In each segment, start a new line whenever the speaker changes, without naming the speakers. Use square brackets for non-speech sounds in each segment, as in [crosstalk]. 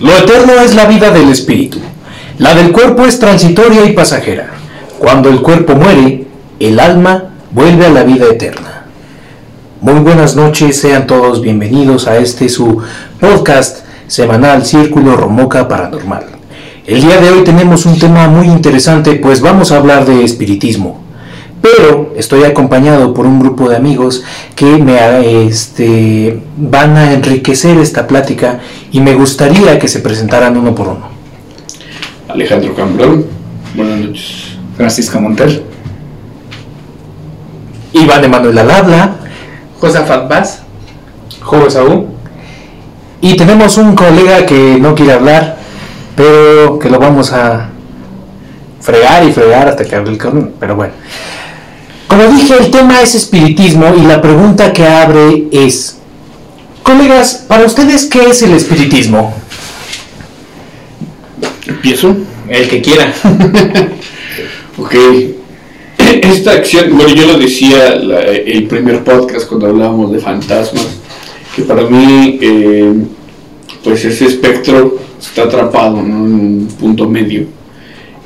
Lo eterno es la vida del espíritu. La del cuerpo es transitoria y pasajera. Cuando el cuerpo muere, el alma vuelve a la vida eterna. Muy buenas noches, sean todos bienvenidos a este su podcast semanal Círculo Romoca Paranormal. El día de hoy tenemos un tema muy interesante, pues vamos a hablar de espiritismo. Pero estoy acompañado por un grupo de amigos que me este, van a enriquecer esta plática y me gustaría que se presentaran uno por uno.
Alejandro Cambrón, buenas noches.
Francisco Monter.
Iván Emanuel Alabla.
Josafat Vaz.
Jorge Saúl. Y tenemos un colega que no quiere hablar, pero que lo vamos a fregar y fregar hasta que hable el cabrón. Pero bueno. Como dije, el tema es espiritismo y la pregunta que abre es, colegas, para ustedes, ¿qué es el espiritismo?
¿Empiezo?
El que quiera. [laughs]
ok. [clears throat] Esta acción, bueno, yo lo decía el primer podcast cuando hablábamos de fantasmas, que para mí, eh, pues ese espectro está atrapado en un punto medio.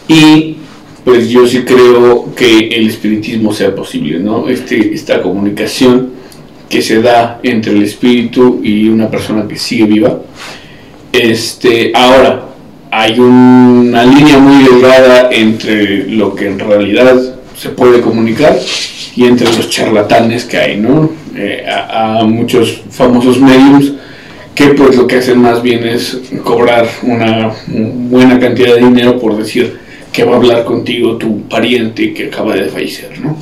Y pues yo sí creo que el espiritismo sea posible, ¿no? Este, esta comunicación que se da entre el espíritu y una persona que sigue viva. Este, ahora, hay una línea muy delgada entre lo que en realidad se puede comunicar y entre los charlatanes que hay, ¿no? Eh, a, muchos famosos medios que pues lo que hacen más bien es cobrar una buena cantidad de dinero por decir que va a hablar contigo tu pariente que acaba de fallecer, ¿no?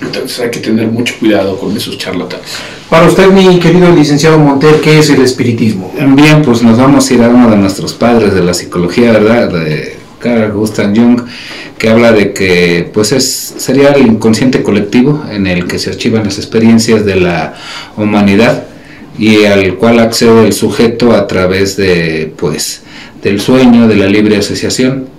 Entonces hay que tener mucho cuidado con esos charlatanes.
Para usted, mi querido licenciado Monter, ¿qué es el espiritismo?
Bien, pues nos vamos a ir a uno de nuestros padres de la psicología, ¿verdad? De Carl Gustav Jung, que habla de que pues es, sería el inconsciente colectivo en el que se archivan las experiencias de la humanidad y al cual accede el sujeto a través de pues del sueño, de la libre asociación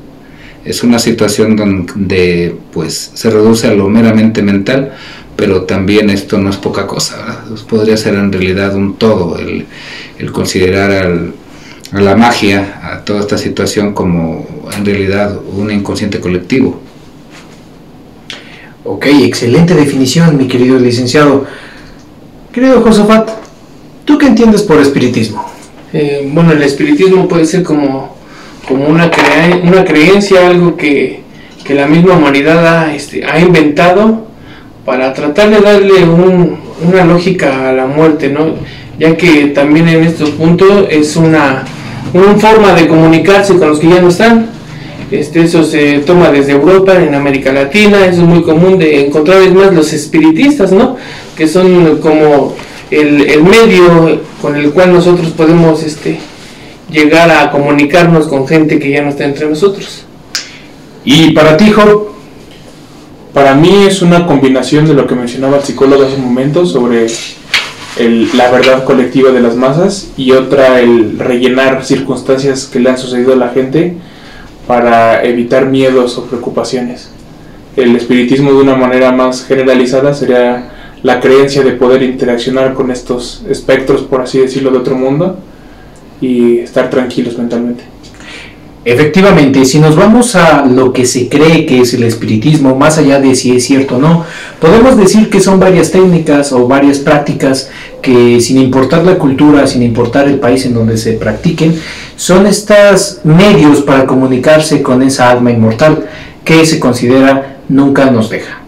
es una situación donde pues se reduce a lo meramente mental, pero también esto no es poca cosa, podría ser en realidad un todo el, considerar a la magia, a toda esta situación como en realidad un inconsciente colectivo.
Ok, excelente definición, mi querido licenciado. Querido Josafat, ¿tú qué entiendes por espiritismo?
Eh, bueno, el espiritismo puede ser como como una, una creencia, algo que, la misma humanidad ha, este, ha inventado para tratar de darle una lógica a la muerte, ¿no? ya que también en estos puntos es una, una forma de comunicarse con los que ya no están. Este, eso se toma desde Europa, en América Latina, eso es muy común de encontrar es más los espiritistas, ¿no? que son como el, el medio con el cual nosotros podemos este, llegar a comunicarnos con gente que ya no está entre nosotros.
Y para ti, Job,
para mí es una combinación de lo que mencionaba el psicólogo hace un momento sobre la verdad colectiva de las masas y otra el rellenar circunstancias que le han sucedido a la gente para evitar miedos o preocupaciones. El espiritismo de una manera más generalizada sería la creencia de poder interaccionar con estos espectros, por así decirlo, de otro mundo y estar tranquilos mentalmente.
Efectivamente, si nos vamos a lo que se cree que es el espiritismo, más allá de si es cierto o no, podemos decir que son varias técnicas o varias prácticas que sin importar la cultura, sin importar el país en donde se practiquen, son estos medios para comunicarse con esa alma inmortal que se considera nunca nos deja.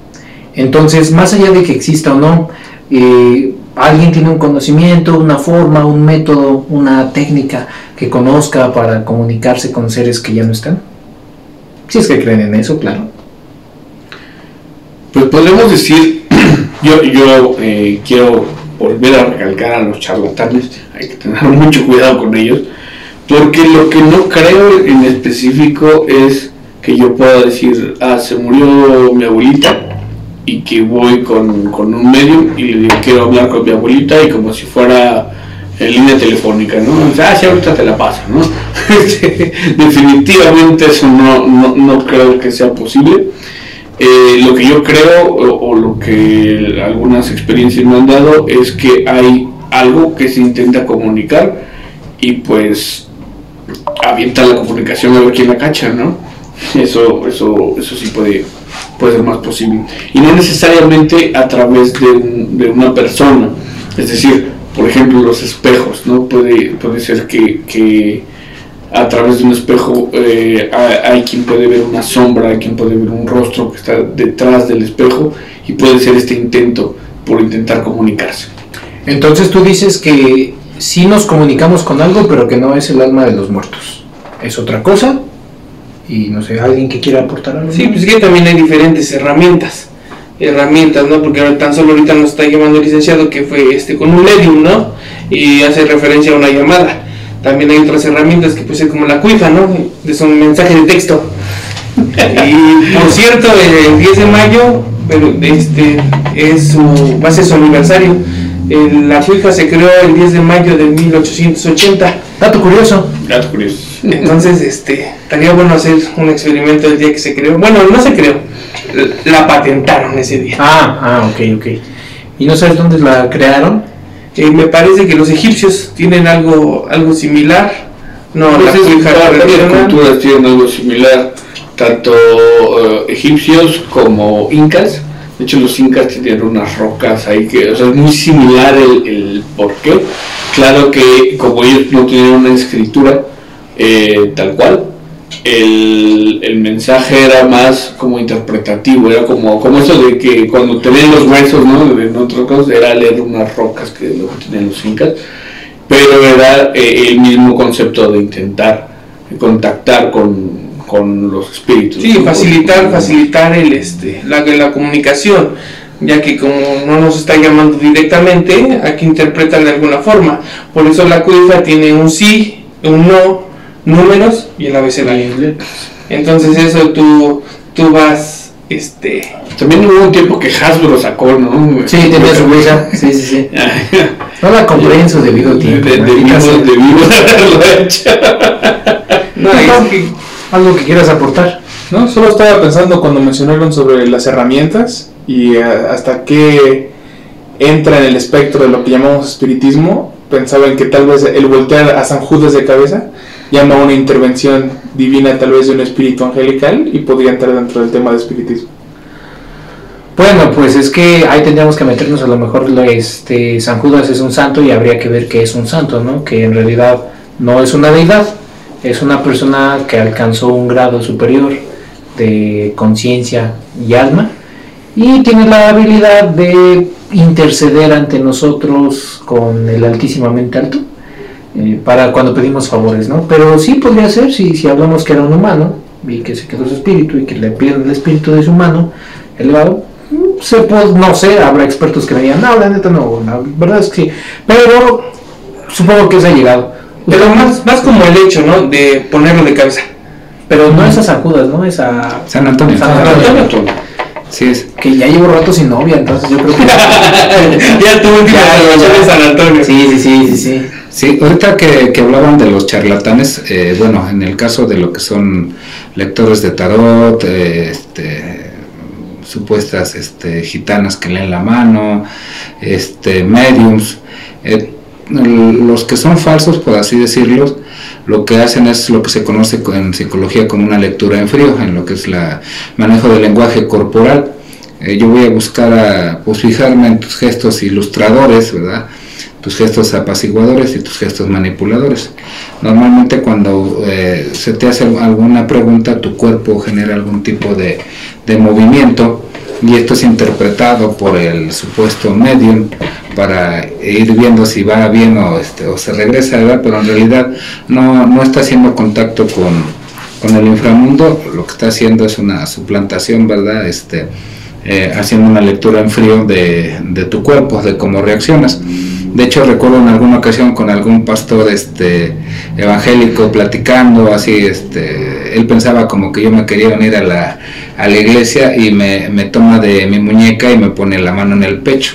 Entonces, más allá de que exista o no, eh, alguien tiene un conocimiento, una forma, un método, una técnica que conozca para comunicarse con seres que ya no están. Si es que creen en eso, claro.
Pues podemos decir, [clears throat] yo, yo eh, quiero volver a recalcar a los charlatanes, hay que tener [laughs] mucho cuidado con ellos, porque lo que no creo en específico es que yo pueda decir, ah, se murió mi abuelita, y que voy con, un medio y le digo quiero hablar con mi abuelita y como si fuera en línea telefónica, ¿no? ah, sí, ahorita te la paso, ¿no? [laughs] Definitivamente eso no, no, creo que sea posible. Eh, lo que yo creo o, o, lo que algunas experiencias me han dado es que hay algo que se intenta comunicar y pues avienta la comunicación a ver quién la cacha, ¿no? Eso, eso, eso sí puede, puede ser más posible. Y no necesariamente a través de, un- de una persona. Es decir, por ejemplo, los espejos, ¿no? Puede, puede ser que, que a través de un espejo eh, hay, quien puede ver una sombra, hay quien puede ver un rostro que está detrás del espejo y puede ser este intento por intentar comunicarse.
Entonces tú dices que sí nos comunicamos con algo, pero que no es el alma de los muertos. Es otra cosa. Y no sé, alguien que quiera aportar algo.
Sí, pues es que también hay diferentes herramientas. Herramientas, ¿no? Porque tan solo ahorita nos está llamando el licenciado que fue este con un medium, ¿no? Y hace referencia a una llamada. También hay otras herramientas que puede ser como la cuifa, ¿no? Es un mensaje de texto. Y por cierto, el 10 de mayo pero este es su, va a ser su aniversario. La cuifa se creó el 10 de mayo de 1880.
Dato curioso.
Dato curioso.
Entonces, este, estaría bueno hacer un experimento el día que se creó. Bueno, no se creó, la patentaron ese día.
Ah, ah, ok, ok. ¿Y no sabes dónde la crearon?
Eh, me parece que los egipcios tienen algo, algo similar. No, la cuija
varias
tradicional.
culturas tienen algo similar, tanto eh, egipcios como incas. De hecho, los incas tienen unas rocas ahí que, o sea, es muy similar el, el porqué. Claro que como ellos no tienen una escritura eh, tal cual, el, el mensaje era más como interpretativo, era como, como eso de que cuando te leen los huesos, ¿no? En otros casos era leer unas rocas que luego tenían los incas pero era eh, el mismo concepto de intentar contactar con, con los espíritus.
Sí, facilitar, facilitar el, este, la, la comunicación, ya que como no nos está llamando directamente, hay que interpretar de alguna forma. Por eso la cuifa tiene un sí, un no, números y el abecedario. Entonces eso tú, tú vas, este,
También hubo un tiempo que Hasbro sacó, ¿no?
Sí, tenía su huella. Sí, sí, sí. [laughs] No la compré en su debido
de,
tiempo.
de,
maldita sea.
de vivo [laughs] de haberlo hecho.
no, es que-
Algo que quieras aportar.
No, solo estaba pensando cuando mencionaron sobre las herramientas y eh, hasta qué entra en el espectro de lo que llamamos espiritismo. Pensaba en que tal vez el voltear a San Judas de cabeza llama a una intervención divina, tal vez de un espíritu angelical, y podría entrar dentro del tema de espiritismo.
Bueno, pues es que ahí tendríamos que meternos a lo mejor lo- este San Judas es un santo y habría que ver qué es un santo, ¿no? Que en realidad no es una deidad, es una persona que alcanzó un grado superior de conciencia y alma y tiene la habilidad de interceder ante nosotros con el altísimamente alto eh, para cuando pedimos favores, ¿no? Pero sí podría ser si, si hablamos que era un humano y que se quedó su espíritu y que le pierde el espíritu de su humano elevado, se puede, no sé, habrá expertos que me digan, no, la neta no, la verdad es que sí, pero supongo que se ha llegado.
Pero más, más como el hecho, ¿no? De ponerlo de cabeza.
Pero no es a San Judas, ¿no? Es a
San Antonio.
San Antonio,
Sí, es.
que ya llevo rato sin novia, entonces yo creo que... [laughs]
ya tu última en San Antonio.
Sí, sí, sí, sí, sí.
Sí, ahorita que, que hablaban de los charlatanes, eh, bueno, en el caso de lo que son lectores de tarot, eh, este, supuestas este, gitanas que leen la mano, este, mediums, eh, los que son falsos, por así decirlo, lo que hacen es lo que se conoce co- en psicología como una lectura en frío, en lo que es la manejo del lenguaje corporal. Eh, yo voy a buscar a, pues fijarme en tus gestos ilustradores, ¿verdad? Tus gestos apaciguadores y tus gestos manipuladores. Normalmente cuando eh, se te hace alguna pregunta, tu cuerpo genera algún tipo de, de movimiento y esto es interpretado por el supuesto medium para ir viendo si va bien o, este, o se regresa, ¿verdad? pero en realidad no, no está haciendo contacto con, con el inframundo, lo que está haciendo es una suplantación, ¿verdad? Este, eh, haciendo una lectura en frío de, de tu cuerpo, de cómo reaccionas. De hecho, recuerdo en alguna ocasión con algún pastor este, evangélico platicando, así, este, él pensaba como que yo me quería unir a la, a la iglesia y me, me toma de mi muñeca y me pone la mano en el pecho.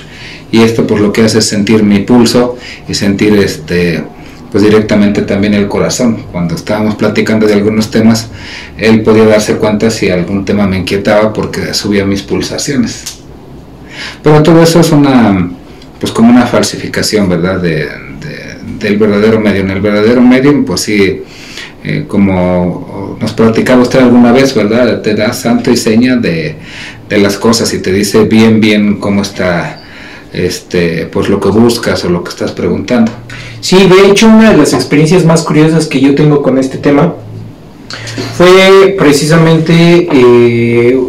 Y esto pues lo que hace es sentir mi pulso y sentir este, pues directamente también el corazón. Cuando estábamos platicando de algunos temas, él podía darse cuenta si algún tema me inquietaba porque subía mis pulsaciones. Pero todo eso es una, pues como una falsificación, ¿verdad? De, de- del verdadero medium. El verdadero medium, pues sí, eh, como nos platicaba usted alguna vez, ¿verdad? Te da santo y seña de, de las cosas y te dice bien, bien cómo está este, pues lo que buscas o lo que estás preguntando.
Sí, de hecho una de las experiencias más curiosas que yo tengo con este tema fue precisamente eh,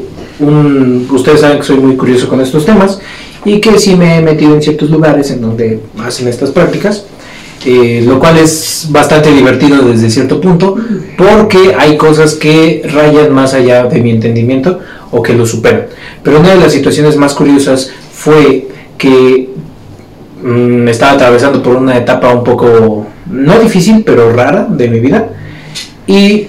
un, ustedes saben que soy muy curioso con estos temas y que sí me he metido en ciertos lugares en donde hacen estas prácticas. Eh, lo cual es bastante divertido desde cierto punto, porque hay cosas que rayan más allá de mi entendimiento o que lo superan. Pero una de las situaciones más curiosas fue que mm, estaba atravesando por una etapa un poco, no difícil, pero rara de mi vida, y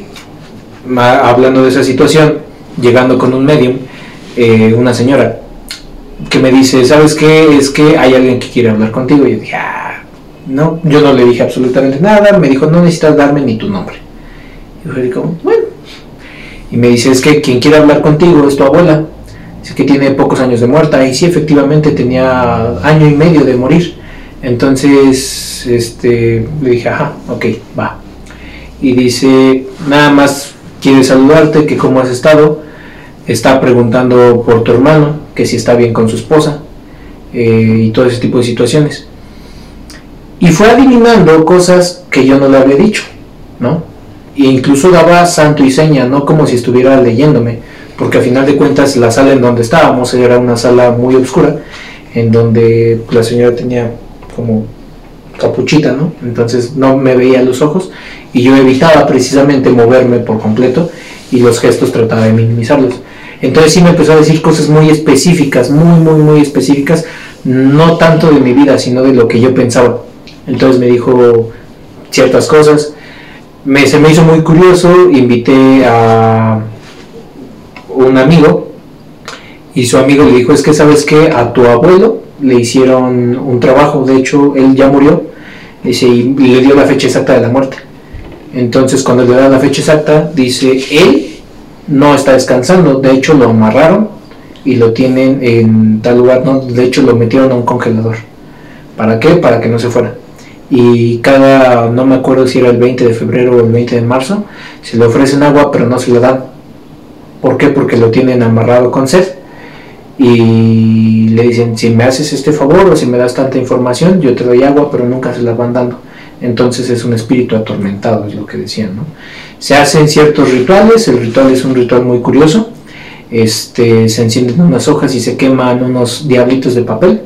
hablando de esa situación, llegando con un medium, eh, una señora que me dice, ¿sabes qué? Es que hay alguien que quiere hablar contigo. Y yo dije, ah, no, yo no le dije absolutamente nada. Me dijo, no necesitas darme ni tu nombre. Y yo como, bueno. Y me dice, es que quien quiere hablar contigo es tu abuela. Que tiene pocos años de muerta. Y sí, efectivamente tenía año y medio de morir. Entonces, este, le dije, ajá, ok, va. Y dice, nada más quiere saludarte, que cómo has estado. Está preguntando por tu hermano, que si está bien con su esposa. eh, y todo ese tipo de situaciones. Y fue adivinando cosas que yo no le había dicho, ¿no? E incluso daba santo y seña, no como si estuviera leyéndome, porque a final de cuentas la sala en donde estábamos era una sala muy oscura, en donde la señora tenía como capuchita, ¿no? Entonces no me veía los ojos y yo evitaba precisamente moverme por completo y los gestos trataba de minimizarlos. Entonces sí me empezó a decir cosas muy específicas, muy, muy, muy específicas, no tanto de mi vida, sino de lo que yo pensaba. Entonces me dijo ciertas cosas. Se me hizo muy curioso, invité a un amigo y su amigo le dijo, es que sabes que a tu abuelo le hicieron un trabajo, de hecho él ya murió, y le dio la fecha exacta de la muerte. Entonces cuando le da la fecha exacta, dice, él no está descansando, de hecho lo amarraron y lo tienen en tal lugar, ¿no? de hecho lo metieron a un congelador. ¿Para qué? Para que no se fuera. Y cada, no me acuerdo si era el 20 de febrero o el 20 de marzo, se le ofrecen agua pero no se le dan. ¿Por qué? Porque lo tienen amarrado con sed. Y le dicen, si me haces este favor o si me das tanta información, yo te doy agua, pero nunca se la van dando. Entonces es un espíritu atormentado, es lo que decían. Se hacen ciertos rituales, el ritual es un ritual muy curioso. Este, se encienden unas hojas y se queman unos diablitos de papel.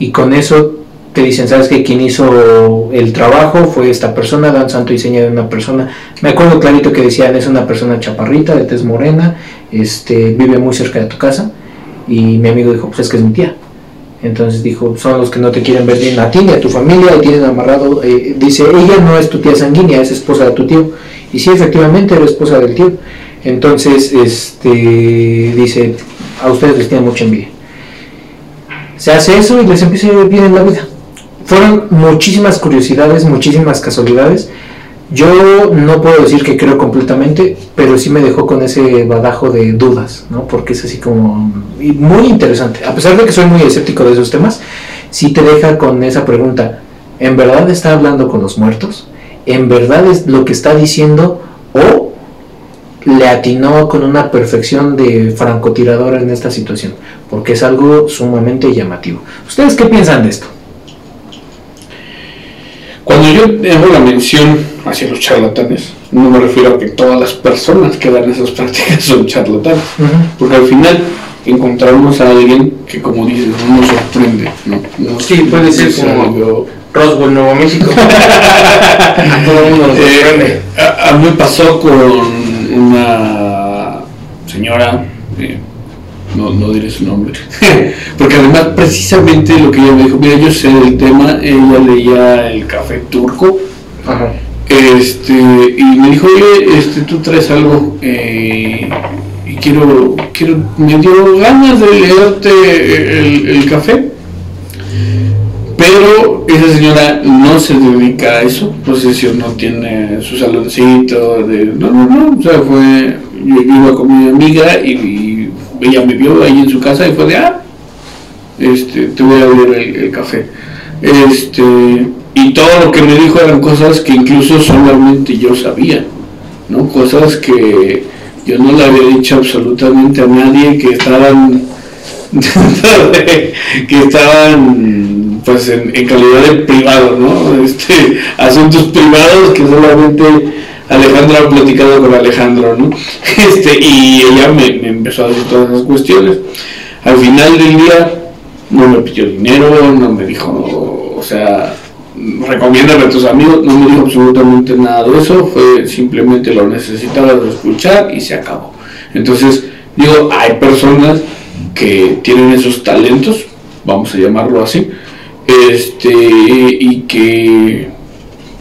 Y con eso te dicen, ¿sabes que Quien hizo el trabajo fue esta persona, dan santo y seña de una persona. Me acuerdo clarito que decían, es una persona chaparrita, de tez morena, este, vive muy cerca de tu casa. Y mi amigo dijo, pues es que es mi tía. Entonces dijo, son los que no te quieren ver bien a ti ni a tu familia y tienen amarrado. eh, dice, ella no es tu tía sanguínea, es esposa de tu tío. Y sí, efectivamente era esposa del tío. Entonces, este, dice, a ustedes les tiene mucha envidia. Se hace eso y les empieza a ir bien en la vida. Fueron muchísimas curiosidades, muchísimas casualidades. Yo no puedo decir que creo completamente, pero sí me dejó con ese badajo de dudas, ¿no? Porque es así como muy interesante. A pesar de que soy muy escéptico de esos temas, sí te deja con esa pregunta. ¿En verdad está hablando con los muertos? ¿En verdad es lo que está diciendo? ¿O le atinó con una perfección de francotirador en esta situación? Porque es algo sumamente llamativo. ¿Ustedes qué piensan de esto?
Cuando yo hago la mención hacia los charlatanes, no me refiero a que todas las personas que dan esas [laughs] prácticas son charlatanes, porque al final encontramos a alguien que, como dices, no nos sorprende, ¿no? Nos-
Sí, puede ser como- Roswell, Nuevo México. [laughs] a todo el mundo nos
Eh,
sorprende.
a, a mí me pasó con una señora, eh, no, no diré su nombre, [laughs] porque además precisamente lo que ella me dijo, mira, yo sé del tema, ella leía el café turco,
Ajá.
este, y me dijo, oye, este, tú traes algo, eh, y quiero, quiero, me dio ganas de leerte el, el café. Pero esa señora no se dedica a eso, pues eso no tiene su saloncito, de, no, no, no, o sea, fue, yo, iba con mi amiga y ella me vio ahí en su casa y fue de, ah, este, te voy a abrir el, café. Este, y todo lo que me dijo eran cosas que incluso solamente yo sabía, ¿no? Cosas que yo no le había dicho absolutamente a nadie que estaban [laughs] que estaban pues en, calidad de privado, ¿no? Este, asuntos privados que solamente Alejandro ha platicado con Alejandro, ¿no? [laughs] Este, y ella me, empezó a decir todas esas cuestiones. Al final del día no me pidió dinero, no me dijo, o sea, recomiéndame a tus amigos, no me dijo absolutamente nada de eso, fue simplemente lo necesitaba de escuchar y se acabó. Entonces, digo, hay personas que tienen esos talentos, vamos a llamarlo así, este, y que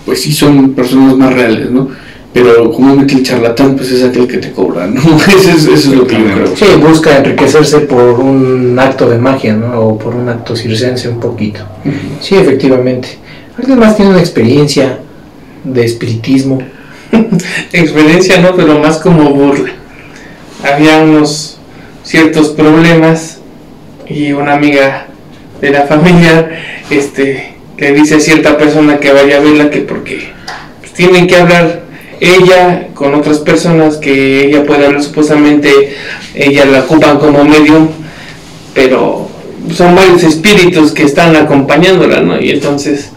pues sí son personas más reales, ¿no? Pero comúnmente el charlatán pues es aquel que te cobra, ¿no? [laughs] eso, es, lo que yo creo.
Sí, busca enriquecerse por un acto de magia, ¿no? O por un acto circense un poquito. Sí, efectivamente. ¿Alguien más tiene una experiencia de espiritismo? [laughs]
experiencia no, pero más como burla. Había unos ciertos problemas y una amiga de la [laughs] familia este, le dice a cierta persona que vaya a verla que porque pues, tienen que hablar ella con otras personas que ella puede hablar supuestamente ella la ocupan como medium pero son varios espíritus que están acompañándola ¿no? y entonces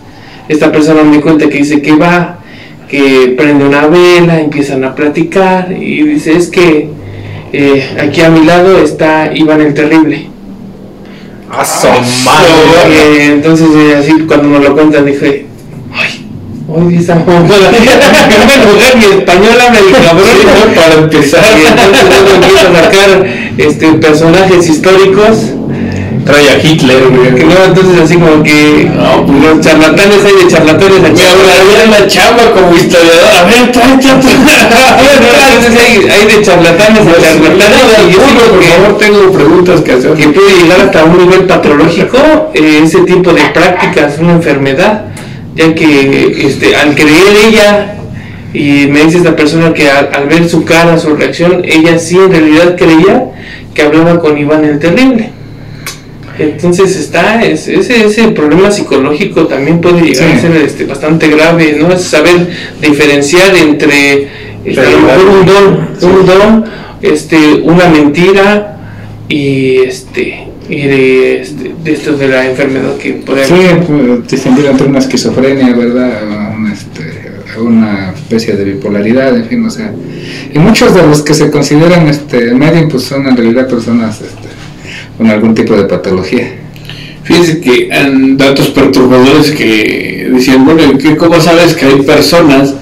esta persona me cuenta que dice que va, que prende una vela, empiezan a platicar y dice es que eh, aquí a mi lado está Iván el Terrible.
¡Ah, madre!
entonces eh, así cuando nos lo cuentan dije, ay, hoy esa [laughs] mujer, mi español habla el cabrón [laughs]
para empezar.
Y entonces luego empieza a sacar este, personajes históricos
trae a Hitler,
güey. Que no, entonces así como que no, pues los charlatanes hay de charlatanes
aquí. Me hablaría en la chamba como historiador. A ver, tráete a [laughs]
Entonces hay, hay de charlatanes a charlatanes.
Y yo por favor, tengo preguntas que hacer.
Que puede llegar hasta un nivel patológico eh, ese tipo de prácticas, una enfermedad, ya que este, al creer ella y me dice esta persona que al, al, ver su cara, su reacción, ella sí en realidad creía que hablaba con Iván el Terrible. Entonces está, ese, ese problema psicológico también puede llegar a ser este, bastante grave, ¿no? Es saber diferenciar entre este, un don, un don, este, una mentira y este y de, este, de esto de la enfermedad que puede
Sí, pues, distinguir entre una esquizofrenia, ¿verdad? Una, este, una especie de bipolaridad, en fin, o sea. Y muchos de los que se consideran este, medium, pues son en realidad personas este, con algún tipo de patología.
Fíjense que han datos perturbadores que decían, bueno, ¿cómo sabes que hay personas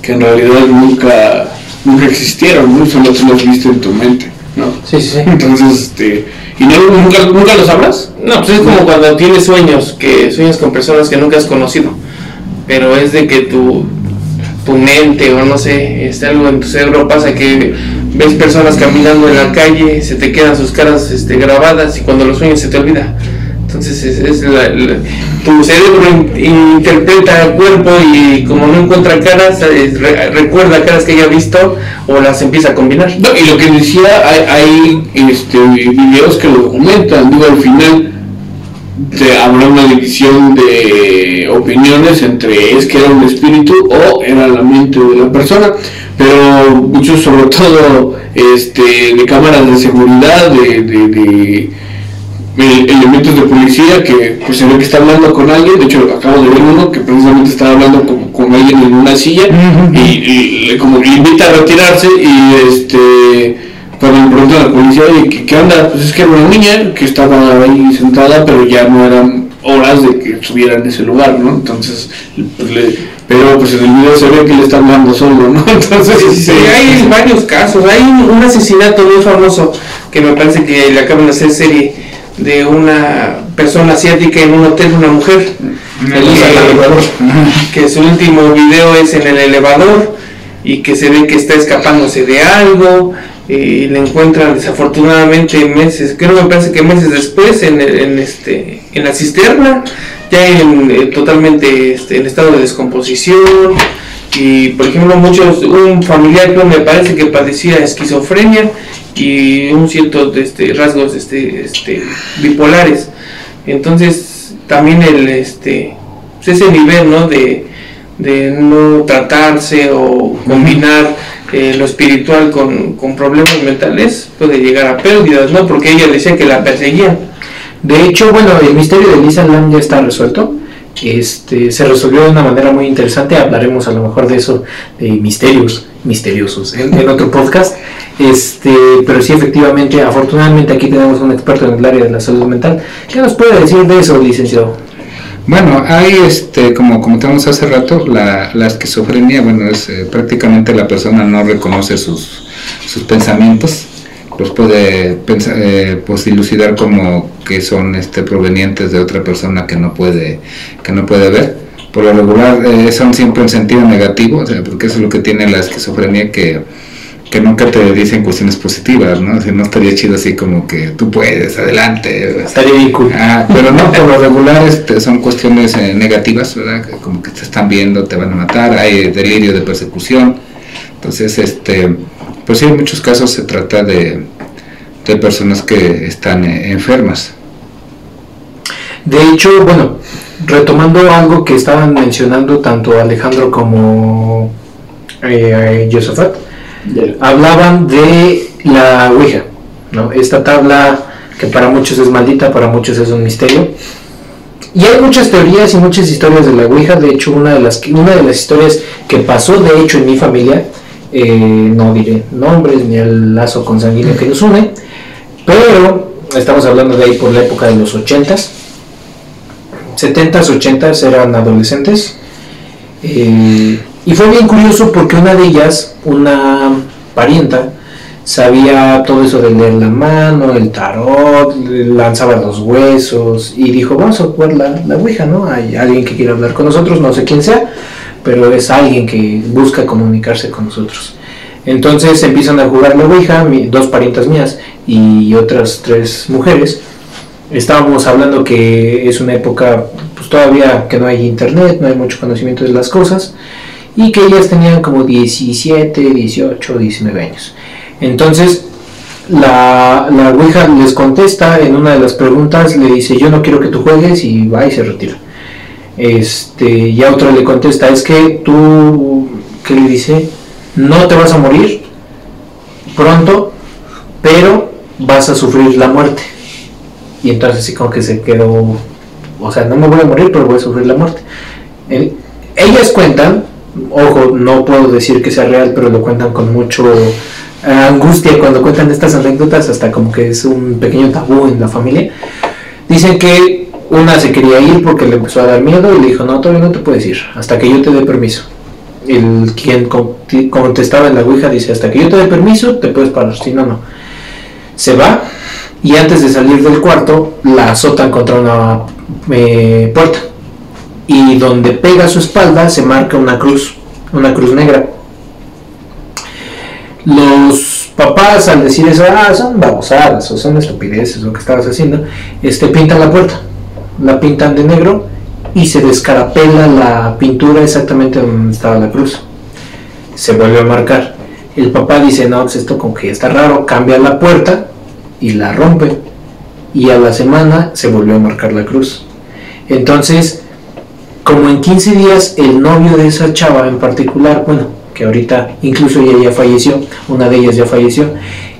que en realidad nunca, nunca existieron, ¿no? solo te los viste en tu mente? ¿No?
Sí, sí.
Entonces, este, ¿y no, nunca, nunca los hablas?
No, pues es como cuando tienes sueños, que sueñas con personas que nunca has conocido, pero es de que tu, tu mente o no sé, este, algo en tu cerebro pasa que ves personas caminando en la calle, se te quedan sus caras este, grabadas y cuando los sueños se te olvida. Entonces es, la, tu cerebro interpreta el cuerpo y como no encuentra caras, recuerda caras que haya visto o las empieza a combinar.
y lo que decía, hay, hay este, videos que lo documentan, digo, al final te habrá una división de opiniones entre es que era un espíritu o era la mente de la persona pero muchos sobre [laughs] todo este, de cámaras de seguridad, de, elementos de policía que pues, se ve que está hablando con alguien, de hecho acabo de ver uno que precisamente estaba hablando con, con alguien en una silla y, le, como le invita a retirarse y este cuando le preguntan a la policía, oye, ¿qué, ¿qué, onda? Pues es que era una niña que estaba ahí sentada, pero ya no eran horas de que estuviera en ese lugar, ¿no? Entonces, pues le, pero pues en el video se ve que le están dando solo, ¿no? [laughs] Entonces,
sí, hay varios casos. Hay un, asesinato muy famoso que me parece que le acaban de hacer serie de una persona asiática en un hotel, una mujer. Que, que su último video es en el elevador y que se ve que está escapándose de algo y le encuentran desafortunadamente meses, creo me parece que meses después en, en este en la cisterna ya en, eh, totalmente este, en estado de descomposición y por ejemplo muchos un familiar que me parece que padecía esquizofrenia y un cierto este, rasgos este, este, bipolares entonces también el este pues, ese nivel, ¿no? De, de no tratarse o combinar eh, lo espiritual con, con problemas mentales, puede llegar a pérdidas, ¿no? Porque ella decía que la perseguían.
De hecho, bueno, el misterio de Lisa Lam ya está resuelto. Este, se resolvió de una manera muy interesante. Hablaremos a lo mejor de eso, de misterios misteriosos, en, otro podcast. Este, pero sí, efectivamente, afortunadamente aquí tenemos un experto en el área de la salud mental. ¿Qué nos puede decir de eso, licenciado?
Bueno, hay, este, como comentamos hace rato, la, la esquizofrenia, bueno, es eh, prácticamente la persona no reconoce sus, sus pensamientos, los puede pensar, eh, pues dilucidar como que son este, provenientes de otra persona que no puede, que no puede ver. Por lo regular eh, son siempre en sentido negativo, o sea, porque eso es lo que tiene la esquizofrenia que que nunca te dicen cuestiones positivas, ¿no? Si no estaría chido así como que tú puedes, adelante.
Estaría bien cool.
Ah, pero no, por lo [laughs] regular este, son cuestiones eh, negativas, ¿verdad? Como que te están viendo, te van a matar, hay delirio de persecución. Entonces, este, pues sí, en muchos casos se trata de, de personas que están eh, enfermas.
De hecho, bueno, retomando algo que estaban mencionando tanto Alejandro como eh, Josafat, hablaban de la Ouija, ¿no? Esta tabla que para muchos es maldita, para muchos es un misterio. Y hay muchas teorías y muchas historias de la Ouija. De hecho, una de las, una de las historias que pasó, de hecho, en mi familia, eh, no diré nombres ni el lazo consanguíneo que nos une, pero estamos hablando de ahí por la época de los 80s. 70s, 80s eran adolescentes. Eh, y fue bien curioso porque una de ellas, una parienta, sabía todo eso de leer la mano, el tarot, lanzaba los huesos y dijo, vamos a jugar la, la Ouija, ¿no? Hay alguien que quiere hablar con nosotros, no sé quién sea, pero es alguien que busca comunicarse con nosotros. Entonces empiezan a jugar la Ouija, dos parientas mías y otras tres mujeres. Estábamos hablando que es una época, pues todavía que no hay internet, no hay mucho conocimiento de las cosas, y que ellas tenían como 17, 18, 19 años. Entonces, la, la Ouija les contesta en una de las preguntas, le dice, yo no quiero que tú juegues, y va y se retira. Este, y a otra le contesta, es que tú, ¿qué le dice? No te vas a morir pronto, pero vas a sufrir la muerte. Y entonces así como que se quedó, o sea, no me voy a morir, pero voy a sufrir la muerte. Ellas cuentan, ojo, no puedo decir que sea real, pero lo cuentan con mucho eh, angustia cuando cuentan estas anécdotas, hasta como que es un pequeño tabú en la familia. Dicen que una se quería ir porque le empezó a dar miedo y le dijo, no, todavía no te puedes ir, hasta que yo te dé permiso. El quien contestaba en la Ouija dice, hasta que yo te dé permiso, te puedes parar, si no, no. Se va y antes de salir del cuarto la azotan contra una eh, puerta y donde pega su espalda se marca una cruz, una cruz negra. Los papás al decir eso, ah, son babosadas o son estupideces lo que estabas haciendo, este, pintan la puerta, la pintan de negro y se descarapela la pintura exactamente donde estaba la cruz. Se vuelve a marcar. El papá dice, no, pues esto como que está raro, cambia la puerta y la rompe. Y a la semana se volvió a marcar la cruz. Entonces, como en 15 días el novio de esa chava en particular, bueno, que ahorita incluso ella ya falleció, una de ellas ya falleció,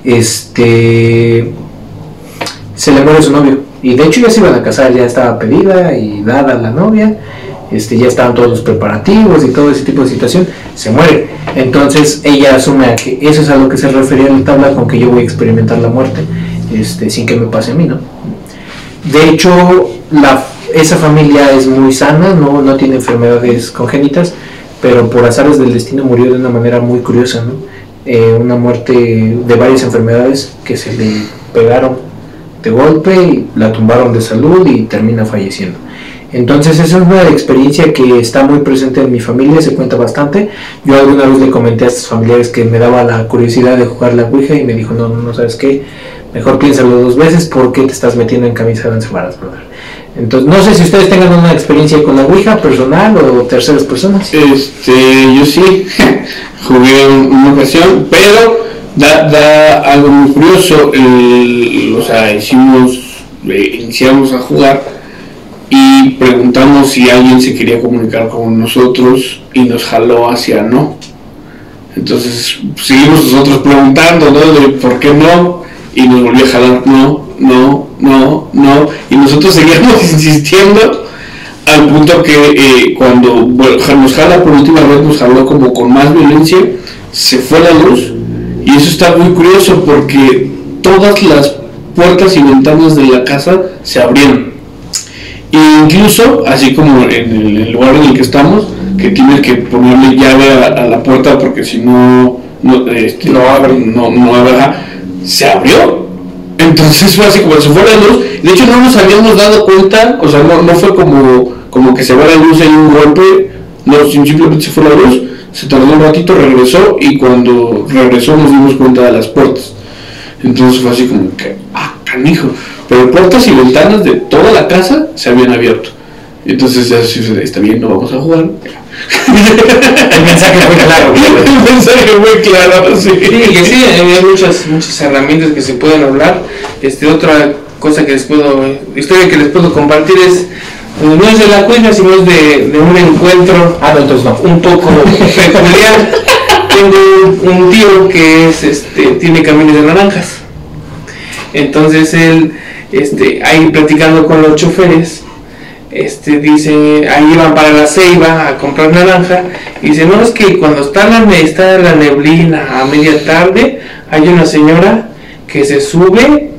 este se le muere su novio y de hecho ya se iban a casar, ya estaba pedida y dada la novia, este ya estaban todos los preparativos y todo ese tipo de situación, se muere. Entonces ella asume a que eso es a lo que se refería en la tabla con que yo voy a experimentar la muerte, este sin que me pase a mí, ¿no? De hecho, la, esa familia es muy sana, no, no tiene enfermedades congénitas, pero por azares del destino murió de una manera muy curiosa, ¿no? Eh, una muerte de varias enfermedades que se le pegaron de golpe y la tumbaron de salud y termina falleciendo. Entonces esa es una experiencia que está muy presente en mi familia, se cuenta bastante. Yo alguna vez le comenté a estos familiares que me daba la curiosidad de jugar la Ouija y me dijo, no, no, no sabes qué, mejor piénsalo dos veces porque te estás metiendo en camisa de once varas, brother. Entonces no sé si ustedes tengan una experiencia con la Ouija personal o terceras personas.
Este, yo sí [laughs] jugué en una ocasión, pero da, da algo muy curioso. el- o sea, hicimos, eh, iniciamos a jugar y preguntamos si alguien se quería comunicar con nosotros y nos jaló hacia no. Entonces seguimos nosotros preguntando, ¿no? De por qué no, y nos volvió a jalar no, no, no, no, y nosotros [laughs] seguíamos insistiendo al punto que eh, cuando nos jala por última vez, nos jaló como con más violencia, se fue la luz, y eso está muy curioso porque todas las puertas y ventanas de la casa se abrieron. E incluso, así como en el lugar en el que estamos, que tienes que ponerle llave a, la puerta porque si no, no, este, no abre, no, no abre, se abrió. Entonces fue así como se fue la luz. De hecho no nos habíamos dado cuenta, o sea, no, no fue como, como que se va la luz y un golpe, no, simplemente se fue la luz, se tardó un ratito, regresó y cuando regresó nos dimos cuenta de las puertas. Entonces fue así como que, ah, canijo. Pero puertas y ventanas de toda la casa se habían abierto. Entonces ya está bien, no vamos a jugar.
El mensaje fue claro. [laughs]
El mensaje fue claro, sí.
Sí, que sí, hay muchas, muchas herramientas que se pueden hablar. Este, otra cosa que les puedo, historia que les puedo compartir es, pues, no es de la cuenta, sino es de, de un encuentro
ah, no, entonces no.
un poco peculiar. Tengo un tío que es, este, tiene caminos de naranjas. Entonces él, este, ahí platicando con los choferes, este, dice, ahí iban para la ceiba a comprar naranja, y dice, no, es que cuando está la, está la neblina a media tarde, hay una señora que se sube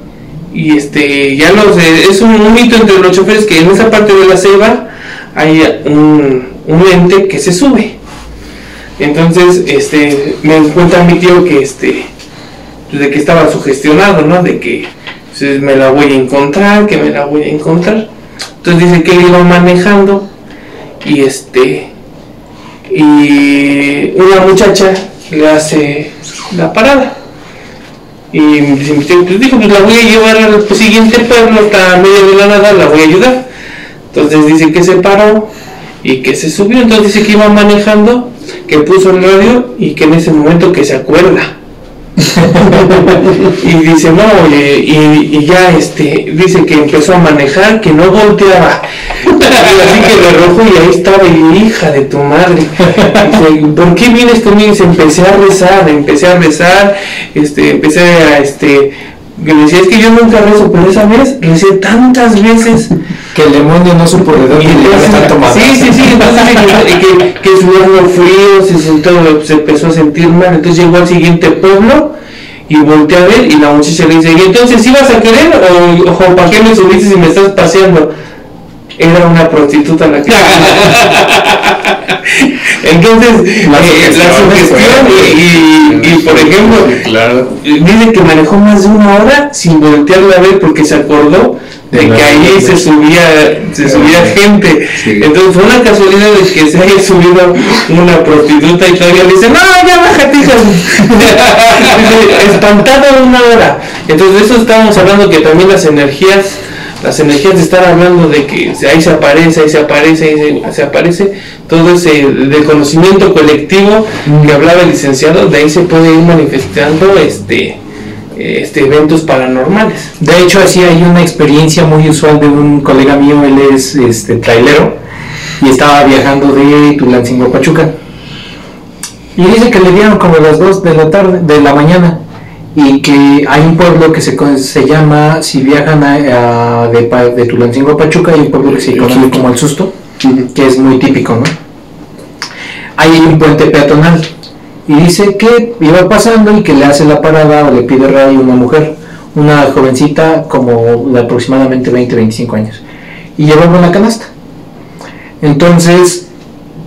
y este, ya no sé, es un, mito entre los choferes que en esa parte de la ceiba hay un, un ente que se sube. Entonces, este, me cuenta mi tío que este, de que estaba sugestionado, ¿no? De que pues, me la voy a encontrar, que me la voy a encontrar. Entonces dice que él iba manejando y este y una muchacha le hace la parada. Y dice, pues dijo, pues la voy a llevar al siguiente pueblo, hasta medio de la nada, la voy a ayudar. Entonces dice que se paró y que se subió, entonces dice que iba manejando, que puso el radio y que en ese momento que se acuerda [laughs] y dice, no, y, ya este, dice que empezó a manejar, que no volteaba. así que de rojo y ahí estaba, y hija de tu madre. Dice, ¿por qué vienes conmigo? Dice, empecé a rezar, empecé a rezar, este, empecé a, este, que decía, es que yo nunca rezo, pero esa vez recé tantas veces
que el demonio no supo de dónde
Sí, sí, sí, entonces que, que, que su horno frío, se, sentó, se empezó a sentir mal, entonces llegó al siguiente pueblo y volteó a ver y la muchacha le dice, ¿y entonces ibas a querer o, o para qué me subiste si me estás paseando? Era una prostituta la que... [laughs] Entonces, la, eh, sugestión y, y, por ejemplo, dice que manejó más de una hora sin voltearla a ver porque se acordó de que ahí se subía, se subía gente. Entonces fue una casualidad de que se haya subido una prostituta y todavía le dice, no, ya bájate, hija. [laughs] Espantado una hora. Entonces de eso estábamos hablando que también las energías, las energías de estar hablando de que ahí se aparece, ahí se aparece, ahí se, aparece, todo ese de conocimiento colectivo que hablaba el licenciado, de ahí se puede ir manifestando este este, eventos paranormales.
De hecho, así hay una experiencia muy usual de un colega mío, él es este, trailero y estaba viajando de Tulancingo a Pachuca. Y dice que le dieron como las 2 de la tarde, de la mañana, y que hay un pueblo que se, se llama, si viajan a, de, de, Tulancingo a Pachuca, hay un pueblo que se conoce como El Susto, que es muy típico, ¿no? hay un puente peatonal y dice que iba pasando y que le hace la parada o le pide radio a una mujer, una jovencita como de aproximadamente 20-25 años, y llevaba una canasta. Entonces,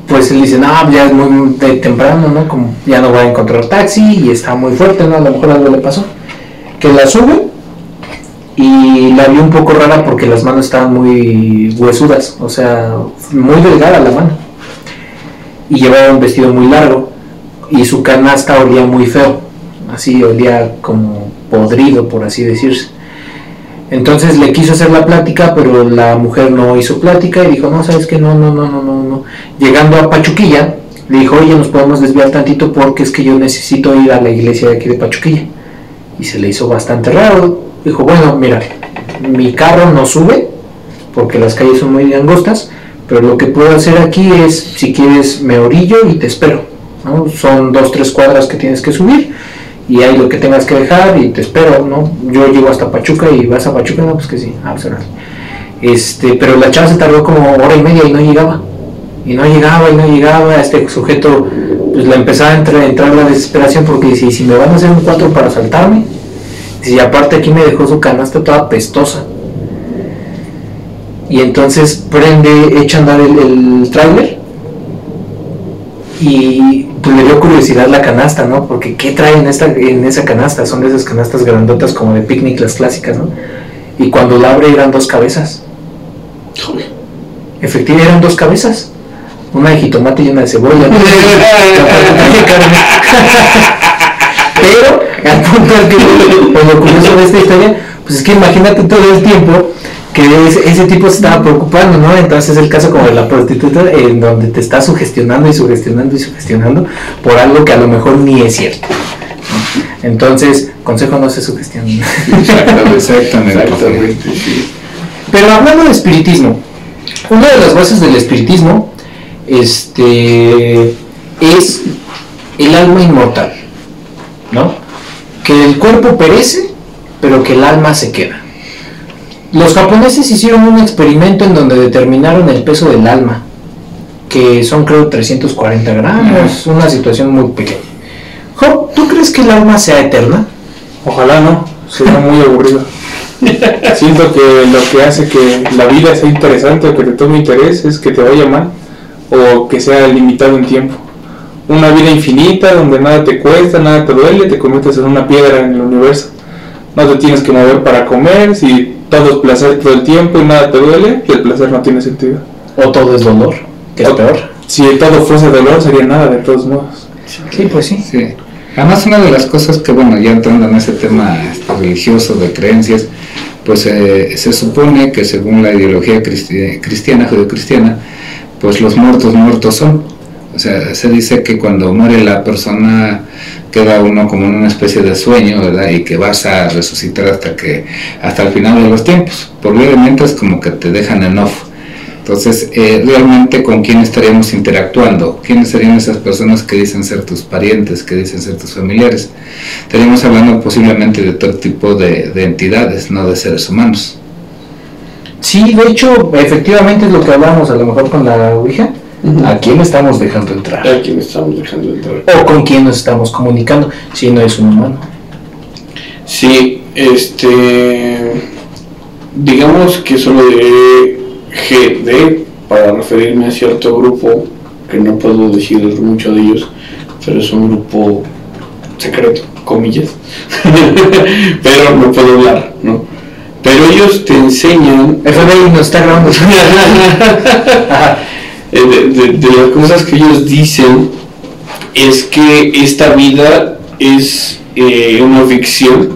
pues él dice, no, ya es muy temprano, ¿no? Como ya no va a encontrar taxi y está muy fuerte, ¿no? A lo mejor algo le pasó. Que la sube y la vio un poco rara porque las manos estaban muy huesudas, o sea, muy delgada la mano. Y llevaba un vestido muy largo y su canasta olía muy feo, así olía como podrido, por así decirse. Entonces le quiso hacer la plática, pero la mujer no hizo plática y dijo, no, sabes que no, no, no, no, no. Llegando a Pachuquilla, le dijo, oye, nos podemos desviar tantito porque es que yo necesito ir a la iglesia de aquí de Pachuquilla. Y se le hizo bastante raro. Dijo, bueno, mira, mi carro no sube, porque las calles son muy angostas, pero lo que puedo hacer aquí es, si quieres, me orillo y te espero. Son dos, tres cuadras que tienes que subir y hay lo que tengas que dejar y te espero, ¿no? Yo llego hasta Pachuca y vas a Pachuca, no, pues que sí, ah, pues. Este, pero la chava se tardó como hora y media y no llegaba. Y no llegaba y no llegaba. Este sujeto pues le empezaba a entrar, entrar la desesperación porque dice, "¿Y si me van a hacer un cuatro para saltarme. Y aparte aquí me dejó su canasta toda pestosa. Y entonces prende, echa a andar el, el tráiler y pues le dio curiosidad la canasta, ¿no? Porque ¿qué trae en, esta, en esa canasta? Son de esas canastas grandotas como de picnic, las clásicas, ¿no? Y cuando la abre eran dos cabezas. Efectivamente eran dos cabezas. Una de jitomate y una de cebolla. ¿no? [laughs] Pero, al punto al que pues, lo curioso de esta historia, pues es que imagínate todo el tiempo que ese, ese tipo se estaba preocupando, ¿no? Entonces es el caso como de la prostituta, en donde te está sugestionando y sugestionando y sugestionando por algo que a lo mejor ni es cierto. ¿no? Entonces, consejo no se sugestionen.
Exactamente.
Exactamente, sí.
Pero hablando de espiritismo, una de las bases del espiritismo este, es el alma inmortal, ¿no? Que el cuerpo perece, pero que el alma se queda. Los japoneses hicieron un experimento en donde determinaron el peso del alma, que son creo 340 gramos, una situación muy pequeña. Job, ¿tú crees que el alma sea eterna?
Ojalá no, sería muy aburrido. [laughs] Siento que lo que hace que la vida sea interesante o que te tome interés es que te vaya mal o que sea limitado en tiempo. Una vida infinita donde nada te cuesta, nada te duele, te conviertes en una piedra en el universo. No te tienes que mover para comer, si todo es placer todo el tiempo y nada te duele, el placer no tiene sentido.
¿O todo es dolor? Que es
O-
peor.
Si todo fuese dolor sería nada de todos modos.
Sí, pues sí.
Sí. Además, una de las cosas que, bueno, ya entrando en ese tema este, religioso de creencias, pues eh, se supone que según la ideología cristi- cristiana, judeocristiana, pues los muertos muertos son. O sea, se dice que cuando muere la persona queda uno como en una especie de sueño, ¿verdad? Y que vas a resucitar hasta que hasta el final de los tiempos. Por lo de mientras como que te dejan en off. Entonces, eh, realmente con quién estaríamos interactuando, quiénes serían esas personas que dicen ser tus parientes, que dicen ser tus familiares. Estaríamos hablando posiblemente de todo tipo de, de entidades, no de seres humanos.
Sí, de hecho, efectivamente es lo que hablamos a lo mejor con la Ouija. ¿A quién estamos dejando entrar?
A quien estamos dejando entrar.
O con quién nos estamos comunicando, si no es un humano.
Sí, este. Digamos que solo diré GD para referirme a cierto grupo que no puedo decir mucho de ellos, pero es un grupo secreto, comillas. [laughs] pero no puedo hablar, ¿no? Pero ellos te enseñan
FBI nos está grabando. [laughs]
Eh, de, de- las cosas que ellos dicen es que esta vida es eh, una ficción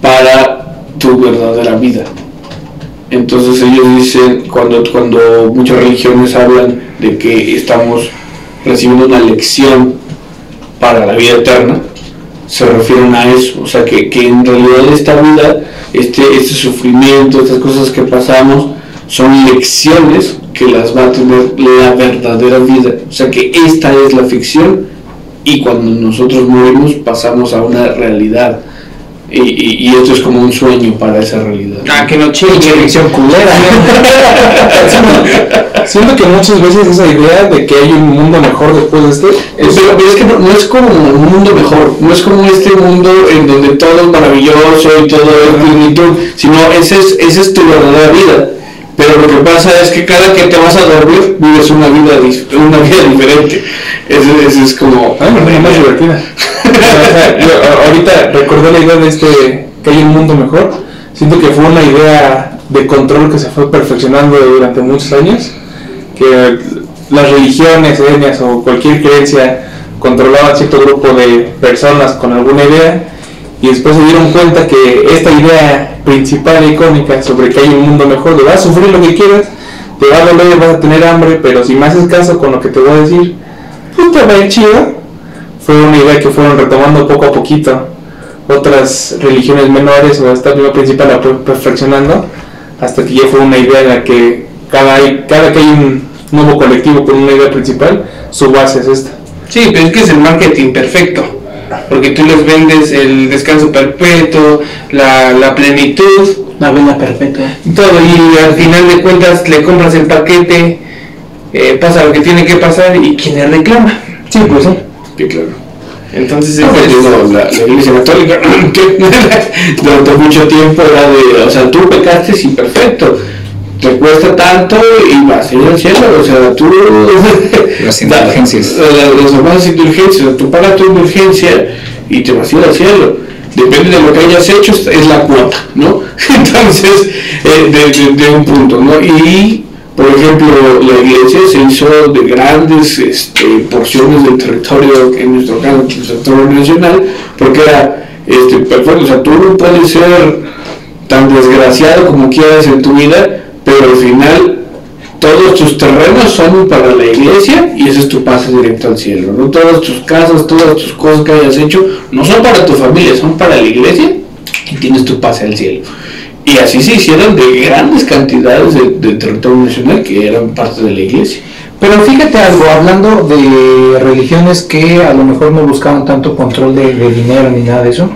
para tu verdadera vida. Entonces ellos dicen, cuando, cuando muchas religiones hablan de que estamos recibiendo una lección para la vida eterna, se refieren a eso, o sea que, que en realidad esta vida, este, este sufrimiento, estas cosas que pasamos, son lecciones que las va a tener la verdadera vida, o sea que esta es la ficción y cuando nosotros morimos pasamos a una realidad y, y- y esto es como un sueño para esa realidad.
Ah, que no chingue.
ficción culera. [laughs]
Siento que muchas veces esa idea de que hay un mundo mejor después de este
Pero,
es,
pero es que no, no es como un mundo mejor, no es como este mundo en donde todo es maravilloso y todo es plenitud, sino esa es, esa es tu verdadera vida. Pero lo que pasa es que cada que te vas a dormir vives una vida, una vida diferente. Ese es como...
Ay, me más divertida. [laughs] Ahorita recordé la idea de este que hay un mundo mejor. Siento que fue una idea de control que se fue perfeccionando durante muchos años. Que las religiones, etnias o cualquier creencia controlaban cierto grupo de personas con alguna idea. Y después se dieron cuenta que esta idea principal e icónica sobre que hay un mundo mejor, de vas a sufrir lo que quieras, te va a doler, vas a tener hambre, pero si me haces caso con lo que te voy a decir, pues te va a ir chido fue una idea que fueron retomando poco a poquito otras religiones menores o esta misma principal la perfeccionando hasta que ya fue una idea en la que cada, cada que hay un nuevo colectivo con una idea principal, su base es esta.
Sí, pero es que es el marketing perfecto. Porque tú les vendes el descanso perpetuo, la, la plenitud,
La vela perpetua.
todo. Y al final de cuentas le compras el paquete, eh, pasa lo que tiene que pasar y quien le reclama.
Sí, pues sí.
Sí, claro.
Entonces,
No,
es-
pues, digo, la, la iglesia católica [clears throat] [laughs] durante mucho tiempo era de, o sea, tú pecaste sí, perfecto, te cuesta tanto y vas a ir al cielo, o sea, tú... [laughs]
Las [laughs] indulgencias.
La- Las famosas indulgencias, tú pagas tu indulgencia y te vas a ir al cielo. Depende de lo que hayas hecho, es la cuota, ¿no? [laughs] Entonces, eh, de, de- de un punto, ¿no? Y, por ejemplo, la iglesia se hizo de grandes este, porciones del territorio, en nuestro caso, el territorio nacional, porque era este, perfecto, o sea, tú no puedes ser tan desgraciado como quieras en tu vida, pero al final todos tus terrenos son para la iglesia y ese es tu pase directo al cielo. ¿no? Todas tus casas, todas tus cosas que hayas hecho, no son para tu familia, son para la iglesia y tienes tu pase al cielo. Y así se hicieron de grandes cantidades de, de territorio nacional que eran parte de la iglesia.
Pero fíjate algo, hablando de religiones que a lo mejor no buscaban tanto control de, de dinero ni nada de eso,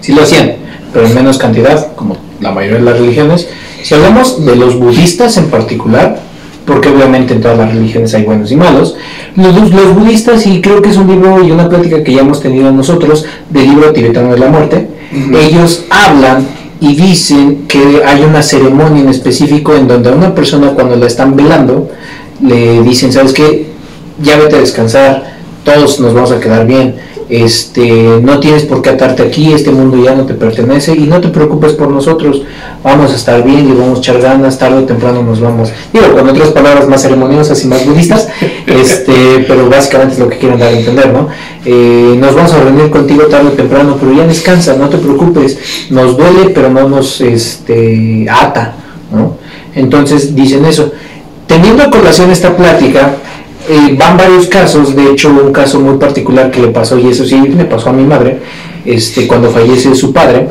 sí lo hacían, pero en menos cantidad, como la mayoría de las religiones. Si hablamos de los budistas en particular, porque obviamente en todas las religiones hay buenos y malos, los, los budistas, y creo que es un libro y una plática que ya hemos tenido nosotros, del libro tibetano de la muerte, ellos hablan y dicen que hay una ceremonia en específico en donde a una persona cuando la están velando, le dicen, ¿sabes qué? Ya vete a descansar, todos nos vamos a quedar bien, este, no tienes por qué atarte aquí, este mundo ya no te pertenece y no te preocupes por nosotros, vamos a estar bien, le vamos a echar ganas, tarde o temprano nos vamos. Digo, con otras palabras más ceremoniosas y más budistas, [laughs] este, pero básicamente es lo que quieren dar a entender, ¿no? Eh, nos vamos a reunir contigo tarde o temprano, pero ya descansa, no te preocupes, nos duele, pero no nos este, ata, ¿no? Entonces dicen eso. Teniendo a colación esta plática, eh, van varios casos, de hecho un caso muy particular que le pasó, y eso sí me pasó a mi madre, este, cuando fallece su padre,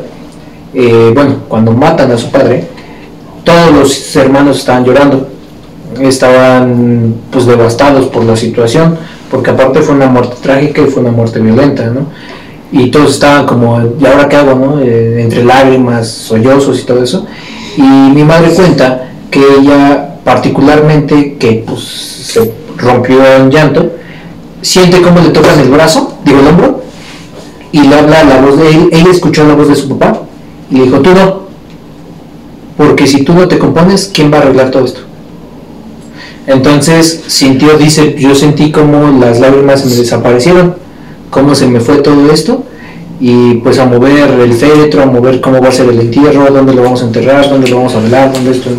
eh, bueno, cuando matan a su padre, todos los hermanos estaban llorando, estaban pues devastados por la situación, porque aparte fue una muerte trágica y fue una muerte violenta, ¿no? Y todos estaban como, ¿y ahora qué hago, no? Eh, entre lágrimas, sollozos y todo eso. Y mi madre cuenta que ella particularmente, que pues se rompió en llanto, siente cómo le tocan el brazo, digo el hombro, y le habla la voz de él, ella escuchó la voz de su papá y le dijo, tú no, porque si tú no te compones, ¿quién va a arreglar todo esto? Entonces sintió, dice, yo sentí como las lágrimas me desaparecieron, cómo se me fue todo esto, y pues a mover el féretro, a mover cómo va a ser el entierro, dónde lo vamos a enterrar, dónde lo vamos a velar, dónde esto.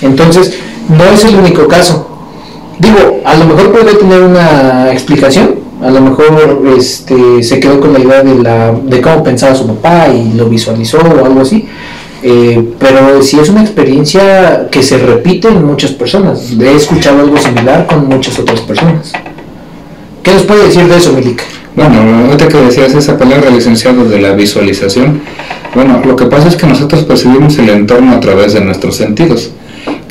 Entonces, no es el único caso. Digo, a lo mejor puede tener una explicación, a lo mejor este, se quedó con la idea de, la, de cómo pensaba su papá y lo visualizó o algo así, eh, pero sí es una experiencia que se repite en muchas personas. He escuchado algo similar con muchas otras personas. ¿Qué nos puede decir de eso, Milica?
Bueno, ahorita que decías esa palabra, licenciado, de la visualización, bueno, lo que pasa es que nosotros percibimos el entorno a través de nuestros sentidos,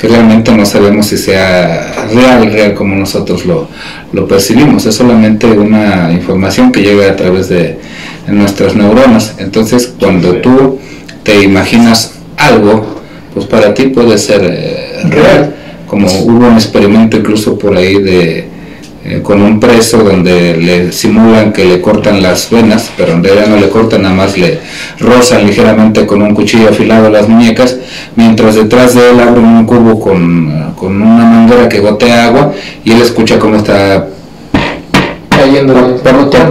que realmente no sabemos si sea real, real como nosotros lo, lo percibimos, es solamente una información que llega a través de, de nuestras neuronas. Entonces, cuando tú te imaginas algo, pues para ti puede ser eh, real, como hubo un experimento incluso por ahí de eh, con un preso donde le simulan que le cortan las venas, pero en realidad no le cortan, nada más le rozan ligeramente con un cuchillo afilado las muñecas, mientras detrás de él abren un cubo con, eh, con una manguera que gotea agua y él escucha cómo está
Cayendo,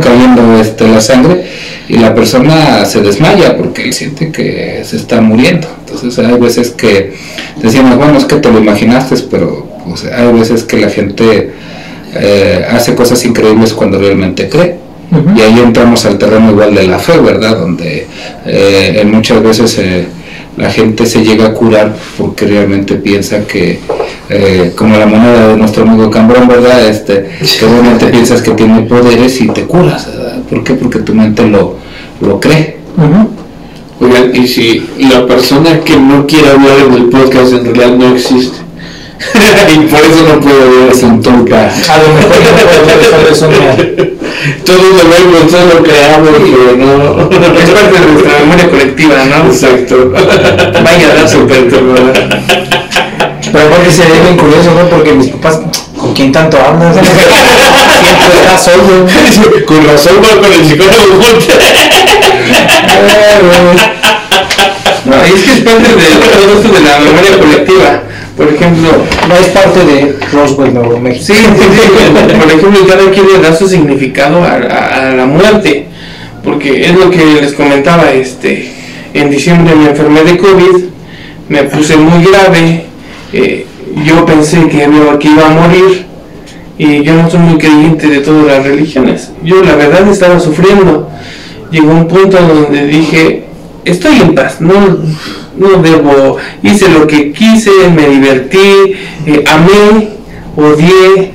cayendo este, la sangre y la persona se desmaya porque él siente que se está muriendo. Entonces hay veces que decimos, bueno, es que te lo imaginaste, pero pues, hay veces que la gente eh, hace cosas increíbles cuando realmente cree. Y ahí entramos al terreno igual de la fe, ¿verdad? Donde eh, en muchas veces eh, la gente se llega a curar porque realmente piensa que, eh, como la moneda de nuestro amigo Cambrón, ¿verdad? Este, que realmente piensas que tiene poderes y te curas, ¿verdad? ¿Por qué? Porque tu mente lo, lo cree.
Oigan, y si la persona que no quiere hablar en el podcast en realidad no existe. [laughs] y por eso no puede hablar
Es un tonka.
A lo mejor no puedo de soñar.
Todos lo vemos, todos lo creamos, pero no.
Es parte de nuestra memoria colectiva, ¿no?
Exacto.
Vaya [laughs] dato perturbador.
Pero aparte sería bien curioso, ¿no? Porque mis papás, ¿con quién tanto hablas? [laughs] Siempre estás solo.
Con razón va con el psicólogo
No, es que es parte de todo esto de la memoria colectiva. Por ejemplo,
No es parte de Roswell, Nuevo México.
Sí, sí, sí. Por ejemplo, cada quien le da su significado a, a- a la muerte. Porque es lo que les comentaba, este, en diciembre me enfermé de COVID, me puse muy grave, eh, yo pensé que, que iba a morir y yo no soy muy creyente de todas las religiones. Yo la verdad estaba sufriendo. Llegó un punto donde dije, estoy en paz, no, no debo, hice lo que quise, me divertí, eh, amé, odié,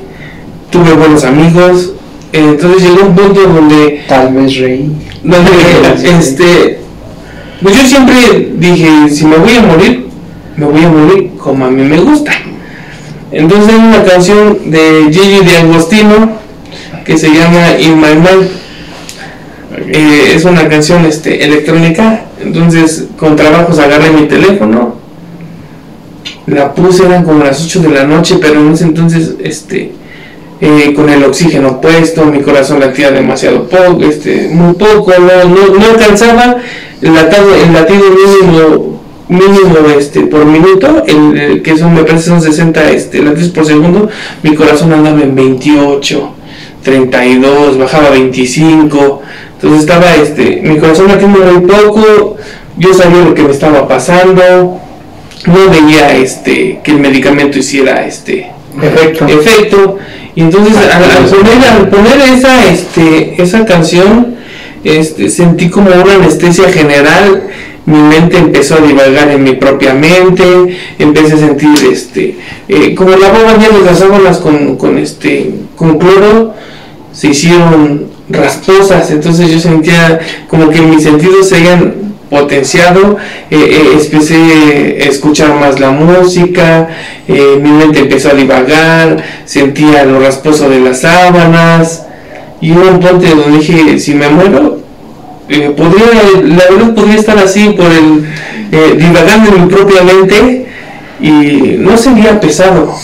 tuve buenos amigos. eh, entonces llegó un punto donde,
Tal vez reí.
donde [laughs] este, pues yo siempre dije, si me voy a morir, me voy a morir como a mí me gusta. Entonces hay una canción de Gigi de Agostino que se llama In My Mind. Eh, es una canción este, electrónica. Entonces con trabajos agarré mi teléfono. La puse, eran como las 8 de la noche, pero en ese entonces este, eh, con el oxígeno puesto, mi corazón latía demasiado poco, este, muy poco, no, no, no alcanzaba el latido, el latido mínimo, mínimo este, por minuto, el, el que son, me parece son 60 este, latidos por segundo, mi corazón andaba en 28, 32, bajaba a 25, entonces estaba este, mi corazón latiendo muy poco, yo sabía lo que me estaba pasando, no veía este, que el medicamento hiciera este,
Efecto.
efecto. Y entonces al, al poner, al poner esa, este, esa canción, este, sentí como una anestesia general. Mi mente empezó a divagar en mi propia mente, empecé a sentir este, eh, como lavaban ya las sábanas con, con, este, con cloro, se hicieron rasposas, entonces yo sentía como que mis sentidos se habían potenciado, eh, eh, empecé a escuchar más la música, eh, mi mente empezó a divagar, sentía lo rasposo de las sábanas, y hubo un punto donde dije, si me muero, podría, la verdad podría estar así por el, divagando en mi propia mente, y no sería pesado.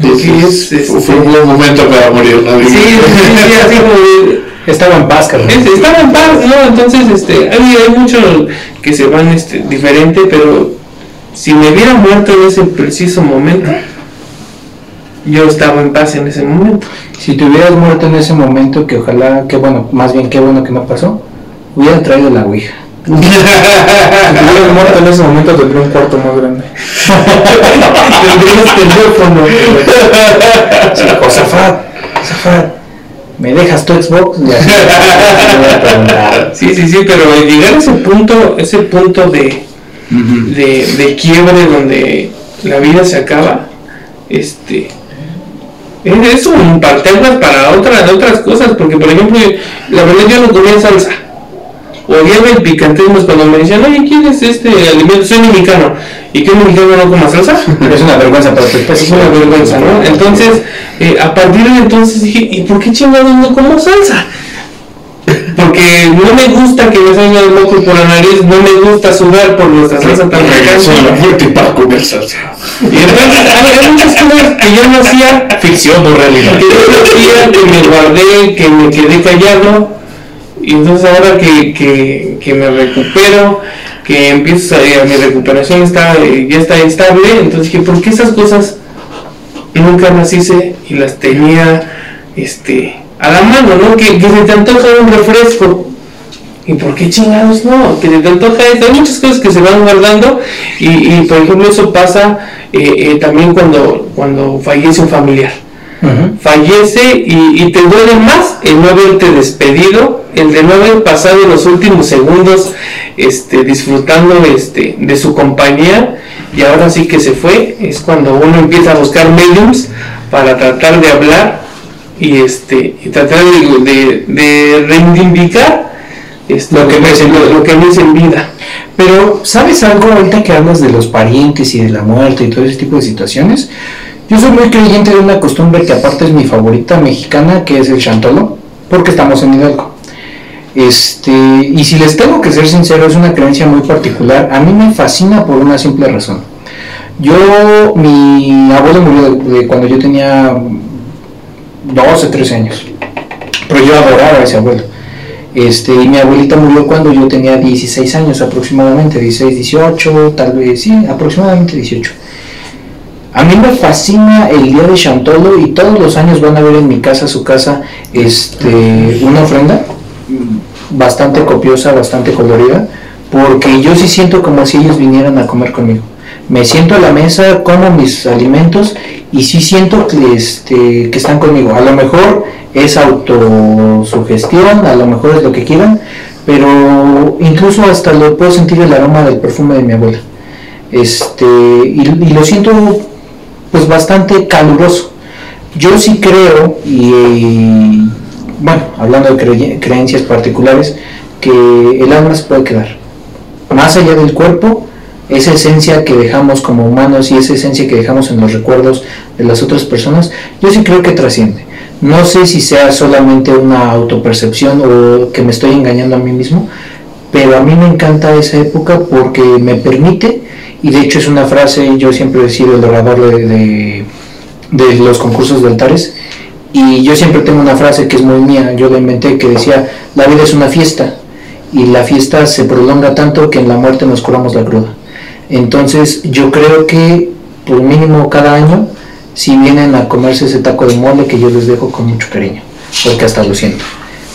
Porque es, es-
Fue un buen momento para morir, ¿no?
sí, sí, sí, así como [laughs] de-
Estaba en paz, carnal.
es- estaba en paz, ¿no? Entonces, este, hay, hay muchos que se van este, diferente, pero si me hubiera muerto en ese preciso momento, yo estaba en paz en ese momento.
Si te hubieras muerto en ese momento, que ojalá, que bueno, más bien qué bueno que no pasó, hubiera traído la ouija.
Si hubieras [laughs] muerto en ese momento tendría un cuarto más grande. [laughs]
Tendrías teléfono.
O Zafat, Zafat, ¿me dejas tu Xbox? Y así, te voy a preguntar.
Sí, sí, sí, pero llegar a ese punto, ese punto de, de, de quiebre donde la vida se acaba, este es es un parteaguas para otras otras cosas, porque por ejemplo, la verdad yo no comía salsa. Odiaba el picantismo cuando me decían, oye, ¿quieres este alimento? Soy mexicano. ¿Y qué mexicano no coma salsa? [laughs]
Es una vergüenza para tu especie.
Es una vergüenza, ¿no? Entonces, eh, a partir de entonces dije, ¿y por qué chingados no como salsa? Porque no me gusta que me salga el moco por la nariz, no me gusta sudar por nuestra salsa tan
la muerte para comer salsa.
Y entonces hay, hay muchas cosas que yo no hacía,
Ficción o realidad.
que yo no hacía, que me guardé, que me quedé callado. Y entonces ahora que, que, que me recupero, que empiezo a, mi recuperación está, ya está estable, entonces dije, ¿por qué esas cosas nunca las hice y las tenía este, a la mano, ¿no? Que, que se te antoja un refresco. ¿Y por qué chingados no? Que se te antoja esto. Hay muchas cosas que se van guardando y, y, por ejemplo eso pasa eh, eh, también cuando, cuando fallece un familiar. Fallece y, y te duele más el no haberte despedido, el de no haber pasado los últimos segundos este, disfrutando este, de su compañía y ahora sí que se fue, es cuando uno empieza a buscar mediums para tratar de hablar y, este, y tratar de, de- de reivindicar este,
Lo que ves vida.
lo que ves en vida.
Pero, ¿sabes algo ahorita que hablas de los parientes y de la muerte y todo ese tipo de situaciones? Yo soy muy creyente de una costumbre que aparte es mi favorita mexicana, que es el chantolo, porque estamos en Hidalgo. Este, y si les tengo que ser sincero, es una creencia muy particular. A mí me fascina por una simple razón. Yo, mi abuelo murió de- cuando yo tenía 12, 13 años. Pero yo adoraba a ese abuelo. Este, y mi abuelita murió cuando yo tenía 16 años aproximadamente, 16, 18, tal vez, sí, aproximadamente 18. A mí me fascina el día de Chantolo y todos los años van a ver en mi casa, su casa, este, una ofrenda bastante copiosa, bastante colorida, porque yo sí siento como si ellos vinieran a comer conmigo. Me siento a la mesa, como mis alimentos y sí siento que, este, que están conmigo. A lo mejor es autosugestión, a lo mejor es lo que quieran, pero incluso hasta lo puedo sentir el aroma del perfume de mi abuela. Este, y lo siento pues bastante caluroso. Yo sí creo, y, bueno, hablando de creye- creencias particulares, que el alma se puede quedar. Más allá del cuerpo, esa esencia que dejamos como humanos y esa esencia que dejamos en los recuerdos de las otras personas, yo sí creo que trasciende. No sé si sea solamente una autopercepción o que me estoy engañando a mí mismo, pero a mí me encanta esa época porque me permite, y de hecho es una frase, yo siempre he sido el orador de, de, de los concursos de altares, y yo siempre tengo una frase que es muy mía, yo la inventé, que decía, la vida es una fiesta, y la fiesta se prolonga tanto que en la muerte nos curamos la cruda. Entonces yo creo que por mínimo cada año, si vienen a comerse ese taco de mole que yo les dejo con mucho cariño, porque hasta lo siento.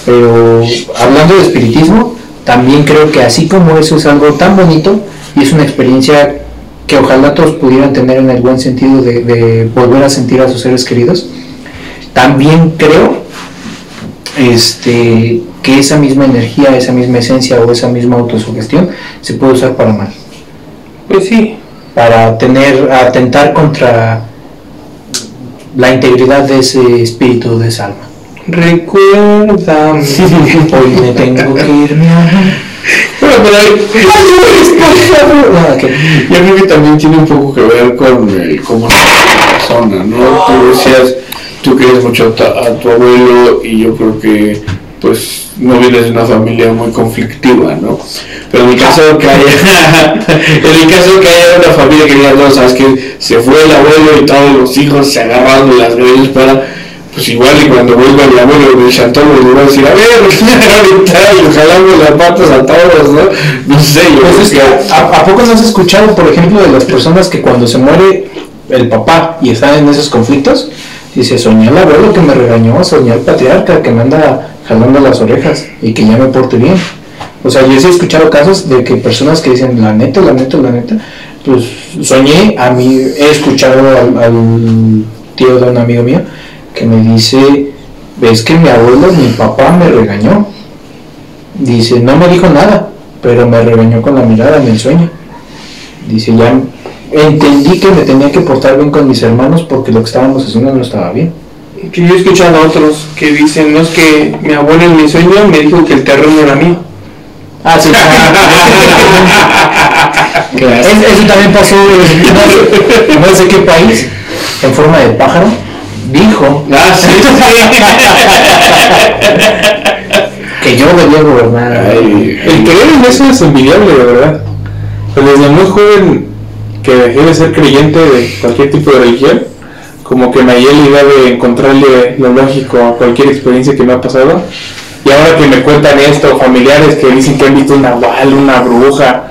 Pero hablando de espiritismo, también creo que así como eso es algo tan bonito y es una experiencia que ojalá todos pudieran tener en el buen sentido de, de volver a sentir a sus seres queridos, también creo este, que esa misma energía, esa misma esencia o esa misma autosugestión se puede usar para mal,
Pues sí,
para tener, atentar contra la integridad de ese espíritu, de esa alma.
Recuerda.
Hoy me tengo que ir, mi amor.
Bueno, pero hay-
Nada, que-
yo creo que también tiene un poco que ver con el cómo es la persona, ¿no? Tú decías, tú querías mucho a tu, a tu abuelo y yo creo que pues no vienes de una familia muy conflictiva, ¿no? Pero en el caso que haya, [laughs] en el caso que haya una familia que diga, no, sabes que se fue el abuelo y todos los hijos se agarraron de las greñas para, pues igual y cuando vuelva el abuelo del chantón le va a decir, a ver, [laughs] y jalamos las patas a todos, ¿no? No sé, yo
Pues que,
que-
¿a, a poco no has escuchado, por ejemplo, de las personas que cuando se muere el papá y están en esos conflictos, dice, soñé al abuelo que me regañó, soñé al patriarca que me anda jalando las orejas y que ya me porte bien. O sea, yo sí he escuchado casos de que personas que dicen, la neta, la neta, la neta, pues soñé, a mí he escuchado al, al tío de un amigo mío que me dice, ves que mi abuelo, mi papá me regañó. Dice, no me dijo nada, pero me regañó con la mirada en el sueño. Dice, ya entendí que me tenía que portar bien con mis hermanos porque lo que estábamos haciendo no estaba bien.
Yo he escuchado a otros que dicen, no es que mi abuelo en mi sueño me dijo que el terreno era mío.
Ah, sí, [laughs] eso también pasó en no sé qué país, en forma de pájaro. Dijo
Ah, sí, [laughs]
que yo debía gobernar.
Ay,
El creer en eso es envidiable, de verdad. Pues desde muy joven que dejé de ser creyente de cualquier tipo de religión, como que me hallé la idea de encontrarle lo lógico a cualquier experiencia que me ha pasado. Y ahora que me cuentan esto, familiares que dicen que han visto una nahual, una bruja,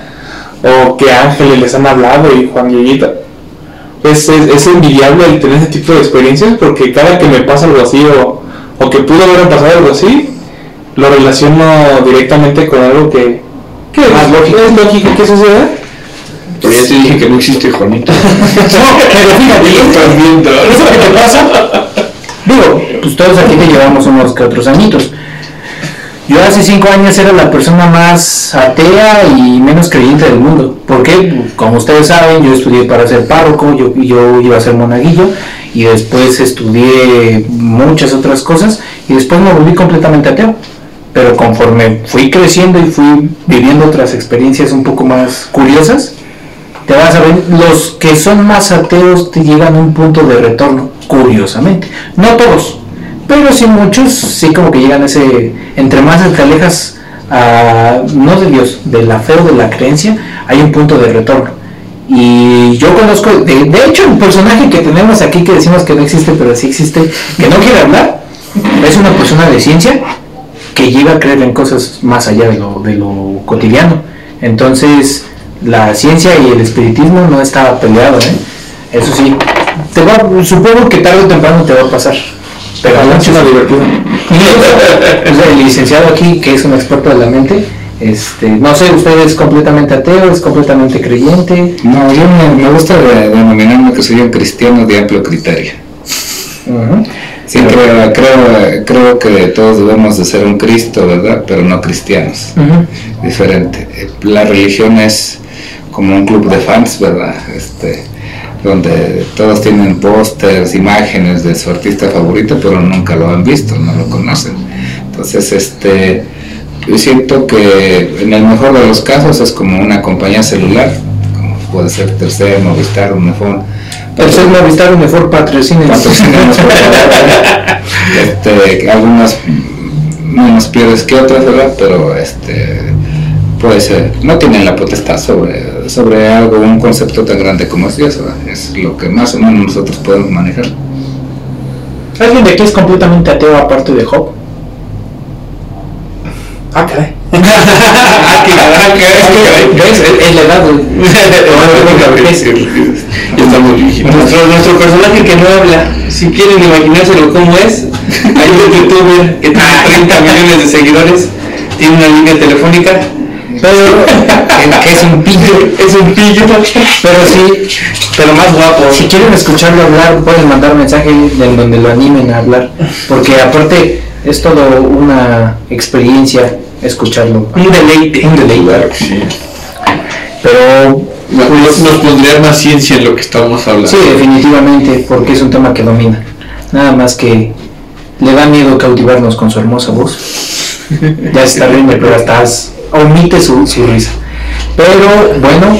o que ángeles les han hablado y Juan Dieguito, es, es envidiable el tener ese tipo de experiencias porque cada que me pasa algo así o, o que pudo haber pasado algo así, lo relaciono directamente con algo que, que
Más
es,
lógico.
es lógico que suceda.
pero ya te dije que no existe Juanito. [laughs]
No, pero fíjate, eso que te pasa, digo, pues todos aquí te llevamos unos que otros añitos. Yo hace cinco años era la persona más atea y menos creyente del mundo. porque Como ustedes saben, yo estudié para ser párroco, yo, yo iba a ser monaguillo y después estudié muchas otras cosas y después me volví completamente ateo. pero conforme fui creciendo y fui viviendo otras experiencias un poco más curiosas, te vas a ver, los que son más ateos te llegan a un punto de retorno, curiosamente. No todos, pero sí muchos, sí como que llegan a ese, entre más te alejas, a, no de Dios, de la fe o de la creencia, hay un punto de retorno. Y yo conozco, de, de hecho, el personaje que tenemos aquí que decimos que no existe, pero sí existe, que no quiere hablar, es una persona de ciencia que llega a creer en cosas más allá de lo, de lo cotidiano. Entonces, la ciencia y el espiritismo no estaba peleado, ¿eh? Eso sí, te va, supongo que tarde o temprano te va a pasar. Pero
Pero
mucho
es una divertida. [laughs]
o sea, el licenciado aquí, que es un experto de la mente, este, no sé, usted es completamente ateo, es completamente creyente.
No, yo me, me gusta de- denominarme que soy un cristiano de amplio criterio.
Ujú.
Sí, creo, creo, creo que todos debemos de ser un Cristo, ¿verdad? Pero no cristianos.
Ujú.
Diferente. Eh, La religión es como un club de fans, ¿verdad? Este, donde todos tienen pósters, imágenes de su artista favorito, pero nunca lo han visto, no lo conocen. Entonces, este, yo siento que en el mejor de los casos es como una compañía celular, como puede ser Tercer, Movistar, Unifón.
Tercer Movistar,
por favor. [laughs] este, algunas menos peores que otras, ¿verdad? Pero este puede ser, no tienen la potestad sobre, sobre algo, un concepto tan grande como es Dios, ¿verdad? Es lo que más o menos nosotros podemos manejar.
¿Alguien de aquí es completamente ateo aparte de Job?
Ah, caray. [laughs]
¿Ves? Es es la edad,
nuestro personaje que no habla, si quieren imaginárselo cómo es, hay un youtuber que tiene [laughs] 30 millones de seguidores, tiene una línea telefónica,
Pero que- es un pillo.
es un pillo,
Pero sí,
pero más guapo.
si quieren escucharlo hablar, pueden mandar mensaje en donde lo animen a hablar. Porque aparte es todo una experiencia escucharlo.
Un deleite.
Un deleite.
Claro que sí.
Pero
Nos, pondría más ciencia en lo que estamos hablando.
sí, definitivamente, porque es un tema que domina. Nada más que le da miedo cautivarnos con su hermosa voz. Ya se está riendo, pero as- omite su, su risa. Pero bueno,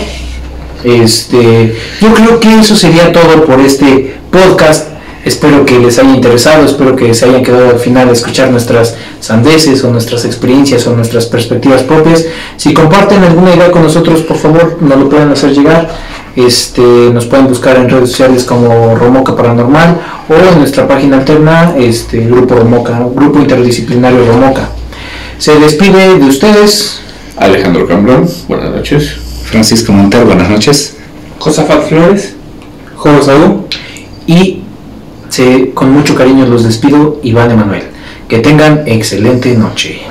este, yo creo que eso sería todo por este podcast. Espero que les haya interesado, espero que se hayan quedado al final a escuchar nuestras sandeces o nuestras experiencias o nuestras perspectivas propias. Si comparten alguna idea con nosotros, por favor, nos lo pueden hacer llegar. Este, nos pueden buscar en redes sociales como Romoca Paranormal o en nuestra página alterna, este, Grupo Romoca, Grupo Interdisciplinario Romoca. Se despide de ustedes.
Alejandro Cambrón, buenas noches.
Francisco Montero, buenas noches.
Josafat Flores.
Saúl.
y se, con mucho cariño los despido, Iván Emanuel. Que tengan excelente noche.